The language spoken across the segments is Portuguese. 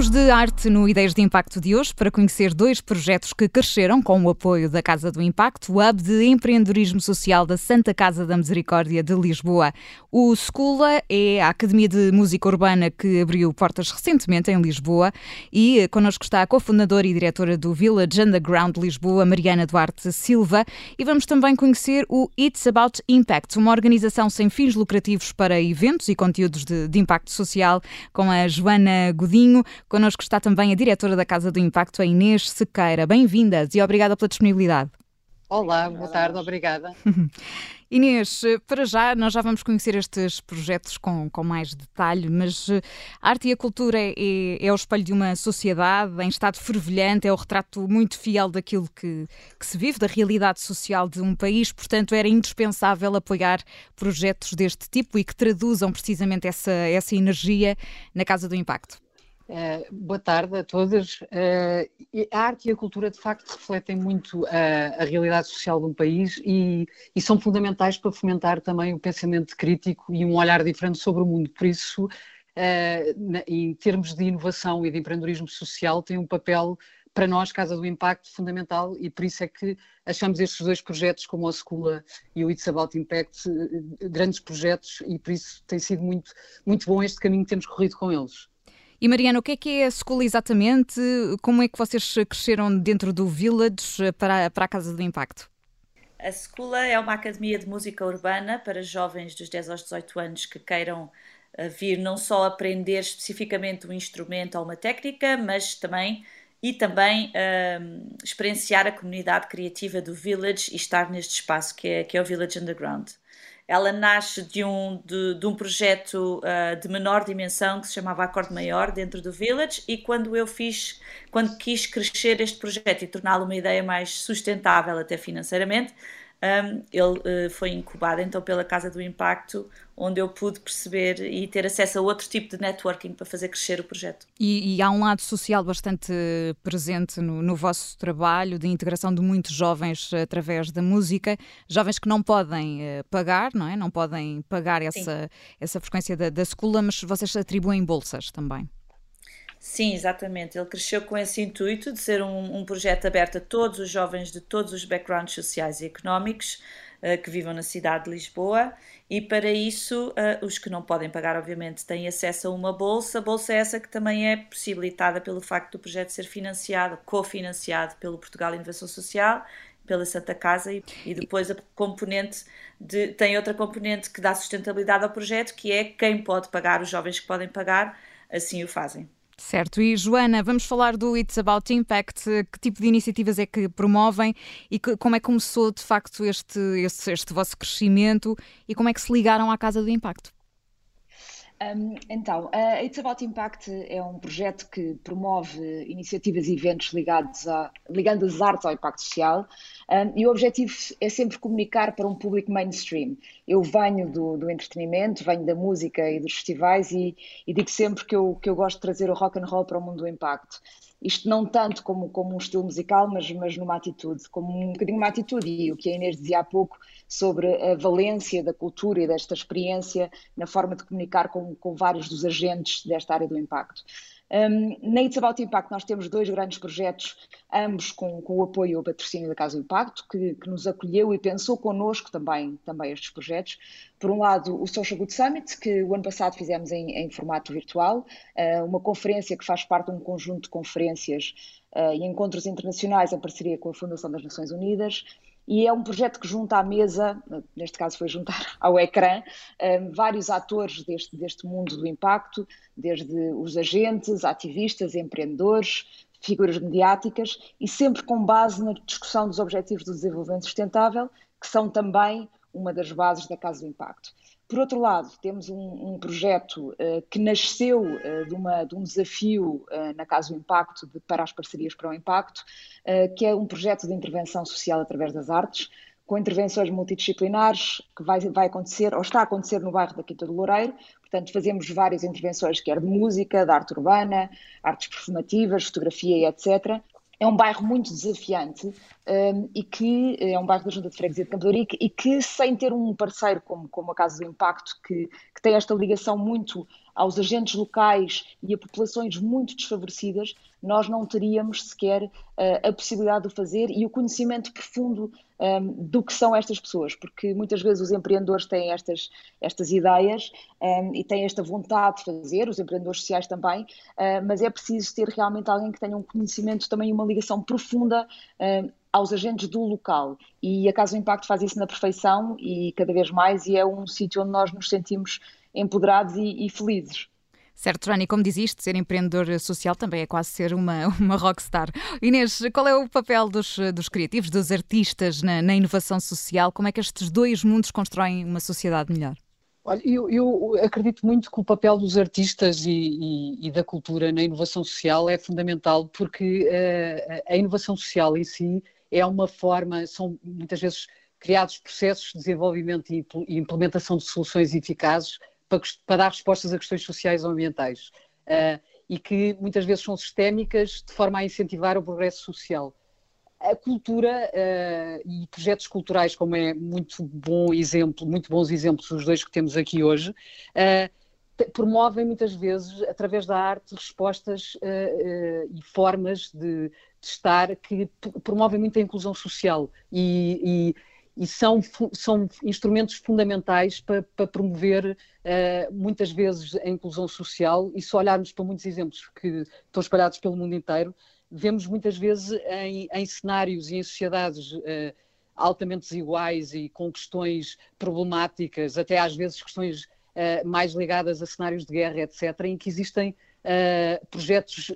Falamos de arte no Ideias de Impacto de hoje para conhecer dois projetos que cresceram com o apoio da Casa do Impacto, o Hub de Empreendedorismo Social da Santa Casa da Misericórdia de Lisboa. O Scula é a Academia de Música Urbana que abriu portas recentemente em Lisboa e connosco está a cofundadora e diretora do Village Underground Lisboa, Mariana Duarte Silva, e vamos também conhecer o It's About Impact, uma organização sem fins lucrativos para eventos e conteúdos de, de impacto social, com a Joana Godinho. Connosco está também a diretora da Casa do Impacto, a Inês Sequeira. Bem-vindas e obrigada pela disponibilidade. Olá, boa tarde, obrigada. Inês, para já, nós já vamos conhecer estes projetos com, com mais detalhe, mas eh, a arte e a cultura é, é, é, o espelho de uma sociedade em estado fervilhante, é o retrato muito fiel daquilo que, que se vive, da realidade social de um país, portanto, era indispensável apoiar projetos deste tipo e que traduzam precisamente essa, essa energia na Casa do Impacto. Uh, boa tarde a todos. Uh, a arte e a cultura, de facto, refletem muito a, a realidade social de um país e, e, são fundamentais para fomentar também o pensamento crítico e um olhar diferente sobre o mundo. Por isso, uh, na, em termos de inovação e de empreendedorismo social, tem um papel, para nós, Casa do Impacto, fundamental e por isso é que achamos estes dois projetos, como a Escola e o It's About Impact, grandes projetos e por isso tem sido muito, muito bom este caminho que temos corrido com eles. E Mariana, o que é que é a School exatamente? Como é que vocês cresceram dentro do Village para, para a Casa do Impacto? A Scula é uma academia de música urbana para jovens dos 10 aos 18 anos que queiram eh, vir não só aprender especificamente um instrumento ou uma técnica, mas também e também um, ehm, experienciar a comunidade criativa do Village e estar neste espaço que é, que é o Village Underground. Ela nasce de um, de, de um projeto uh, de menor dimensão que se chamava Acorde Maior dentro do Village e quando eu fiz, quando quis crescer este projeto e torná-lo uma ideia mais sustentável até financeiramente, um, ele uh, foi incubado então pela Casa do Impacto, onde eu pude perceber e ter acesso a outro tipo de networking para fazer crescer o projeto. E, e há um lado social bastante presente no, no, vosso trabalho, de integração de muitos jovens através da música, jovens que não podem uh, pagar, não é? Não podem pagar essa, essa frequência da, da escola, mas vocês atribuem bolsas também. Sim, exatamente. Ele cresceu com esse intuito de ser um, um projeto aberto a todos os jovens de todos os backgrounds sociais e económicos uh, que vivam na cidade de Lisboa e para isso uh, os que não podem pagar, obviamente, têm acesso a uma bolsa. Bolsa é essa que também é possibilitada pelo facto do projeto ser financiado, cofinanciado pelo Portugal Inovação Social pela Santa Casa e, e, depois a componente de, tem outra componente que dá sustentabilidade ao projeto que é quem pode pagar, os jovens que podem pagar, assim o fazem. Certo, e Joana, vamos falar do It's About Impact. Que tipo de iniciativas é que promovem e que, como é que começou de facto este, este, este vosso crescimento e como é que se ligaram à Casa do Impacto? Um, então, a It's About Impact é um projeto que promove iniciativas e eventos ligados a, ligando as artes ao impacto social um, e o objetivo é sempre comunicar para um público mainstream. Eu venho do, do entretenimento, venho da música e dos festivais e, e, digo sempre que eu, que eu gosto de trazer o rock and roll para o mundo do impacto. Isto não tanto como, como um estilo musical, mas, mas numa atitude, como um bocadinho uma atitude. E o que a Inês dizia há pouco sobre a valência da cultura e desta experiência na forma de comunicar com, com vários dos agentes desta área do impacto. Um, na It's About Impact nós temos dois grandes projetos, ambos com, com o apoio e o patrocínio da Casa do Impacto, que, que, nos acolheu e pensou connosco também, também estes projetos. Por um lado, o Social Good Summit, que o ano passado fizemos em, em formato virtual, uh, uma conferência que faz parte de um conjunto de conferências uh, e encontros internacionais em parceria com a Fundação das Nações Unidas, e é um projeto que junta à mesa, neste caso foi juntar ao ecrã, um, vários atores deste, deste mundo do impacto, desde os agentes, ativistas, empreendedores, figuras mediáticas, e sempre com base na discussão dos Objetivos do Desenvolvimento Sustentável, que são também uma das bases da Casa do Impacto. Por outro lado, temos um, um projeto uh, que nasceu uh, de, uma, de, um desafio uh, na Casa do Impacto de, para as parcerias para o impacto, que é um projeto de intervenção social através das artes, com intervenções multidisciplinares que vai, vai acontecer ou está a acontecer no bairro da Quinta do Loureiro. Portanto, fazemos várias intervenções, quer de música, de arte urbana, artes performativas, fotografia e etc é um bairro muito desafiante um, e que é um bairro da Junta de Freguesia de Campo e que sem ter um parceiro como, como a Casa do Impacto, que, que tem esta ligação muito aos agentes locais e a populações muito desfavorecidas, nós não teríamos sequer uh, a possibilidade de o fazer. E o conhecimento profundo um, do que são estas pessoas, porque muitas vezes os empreendedores têm estas, estas ideias um, e têm esta vontade de fazer, os empreendedores sociais também, uh, mas é preciso ter realmente alguém que tenha um conhecimento, também uma ligação profunda aos agentes do local. E a Casa do Impacto faz isso na perfeição e cada vez mais, e é um sítio onde nós nos sentimos empoderados e, e felizes. Certo, Johnny, como diziste, ser empreendedor social também é quase ser uma, uma rockstar. Inês, qual é o papel dos, dos criativos, dos artistas na, na inovação social? Como é que estes dois mundos constroem uma sociedade melhor? Olha, eu, eu, acredito muito que o papel dos artistas e, e, e, da cultura na inovação social é fundamental, porque uh, a inovação social em si é uma forma, são muitas vezes criados processos de desenvolvimento e implementação de soluções eficazes para, para dar respostas a questões sociais ou ambientais uh, e que muitas vezes são sistémicas de forma a incentivar o progresso social. A cultura uh, e projetos culturais, como é muito bom exemplo, muito bons exemplos os dois que temos aqui hoje, uh, promovem muitas vezes, através da arte, respostas e formas de, de, estar que promovem muito a inclusão social e, e são, são instrumentos fundamentais para, para promover uh, muitas vezes a inclusão social e se olharmos para muitos exemplos que estão espalhados pelo mundo inteiro, vemos muitas vezes em, em cenários e em sociedades uh, altamente desiguais e com questões problemáticas, até às vezes questões uh, mais ligadas a cenários de guerra, etc., em que existem projetos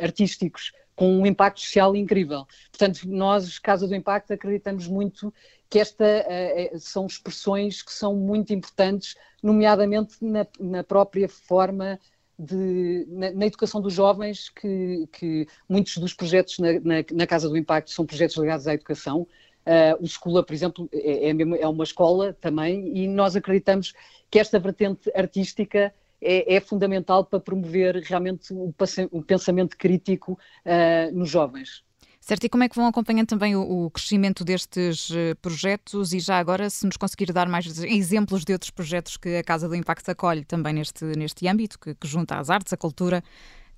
artísticos com um impacto social incrível. Portanto, nós, Casa do Impacto, acreditamos muito que esta uh, são expressões que são muito importantes, nomeadamente na, na própria forma de, na, na, educação dos jovens, que, que muitos dos projetos na, na, na, Casa do Impacto são projetos ligados à educação. Uh, o Escola, por exemplo, é, é, é, uma escola também, e nós acreditamos que esta vertente artística é, é fundamental para promover realmente o, o pensamento crítico uh, nos jovens. Certo, e como é que vão acompanhando também o, o, crescimento destes eh, projetos e já agora se nos conseguir dar mais exemplos de outros projetos que a Casa do Impacto acolhe também neste, neste âmbito, que, que junta as artes, a cultura,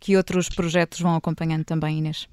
que outros projetos vão acompanhando também, Inês?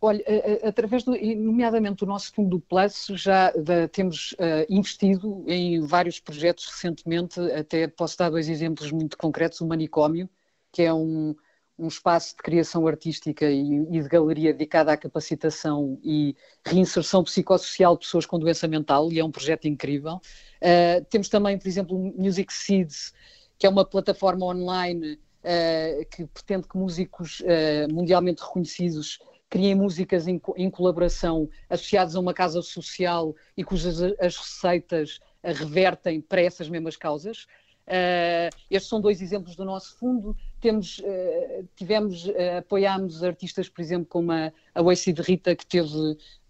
Olha, através do, nomeadamente do nosso fundo Plus, já temos uh, investido em vários projetos recentemente, até posso dar dois exemplos muito concretos, o Manicômio, que é um, um espaço de criação artística e, e, de galeria dedicado à capacitação e reinserção psicossocial de pessoas com doença mental, e é um projeto incrível. Uh, temos também, por exemplo, o Music Seeds, que é uma plataforma online uh, que pretende que músicos mundialmente reconhecidos criem músicas em, em, colaboração associadas a uma casa social e cujas as receitas revertem para essas mesmas causas. Uh, estes são dois exemplos do nosso fundo. Temos, uh, tivemos, uh, apoiámos artistas, por exemplo, como a, a Wacy de Rita, que teve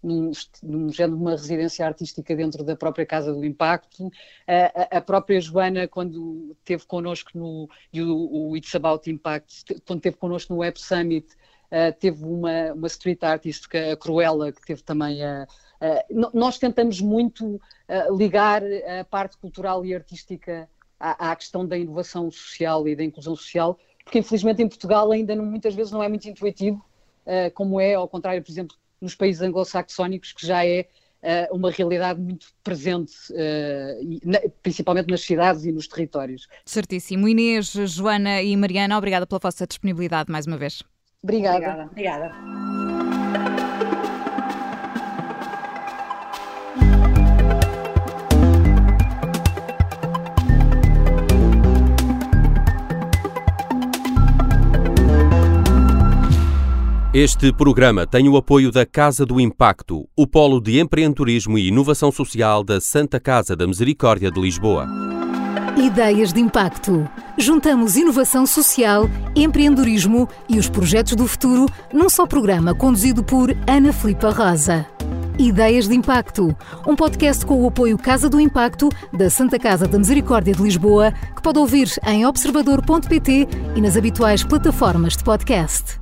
num, num género de uma residência artística dentro da própria Casa do Impacto. a, a própria Joana, quando esteve connosco no o, o It's About Impact, quando esteve connosco no Web Summit, Uh, teve uma, uma street artist, a Cruella, que teve também a. Uh, nós tentamos muito uh, ligar a parte cultural e artística à, à, questão da inovação social e da inclusão social, porque infelizmente em Portugal ainda não, muitas vezes não é muito intuitivo, como é, ao contrário, por exemplo, nos países anglo-saxónicos, que já é uma realidade muito presente, principalmente nas cidades e nos territórios. Certíssimo. Inês, Joana e Mariana, obrigada pela vossa disponibilidade mais uma vez. Obrigada. Obrigada. Obrigada. Este programa tem o apoio da Casa do Impacto, o polo de empreendedorismo e inovação social da Santa Casa da Misericórdia de Lisboa. Ideias de impacto. Juntamos inovação social, empreendedorismo e os projetos do futuro num só programa conduzido por Ana Filipa Rosa. Ideias de Impacto, um podcast com o apoio Casa do Impacto da Santa Casa da Misericórdia de Lisboa, que pode ouvir em observador.pt e nas habituais plataformas de podcast.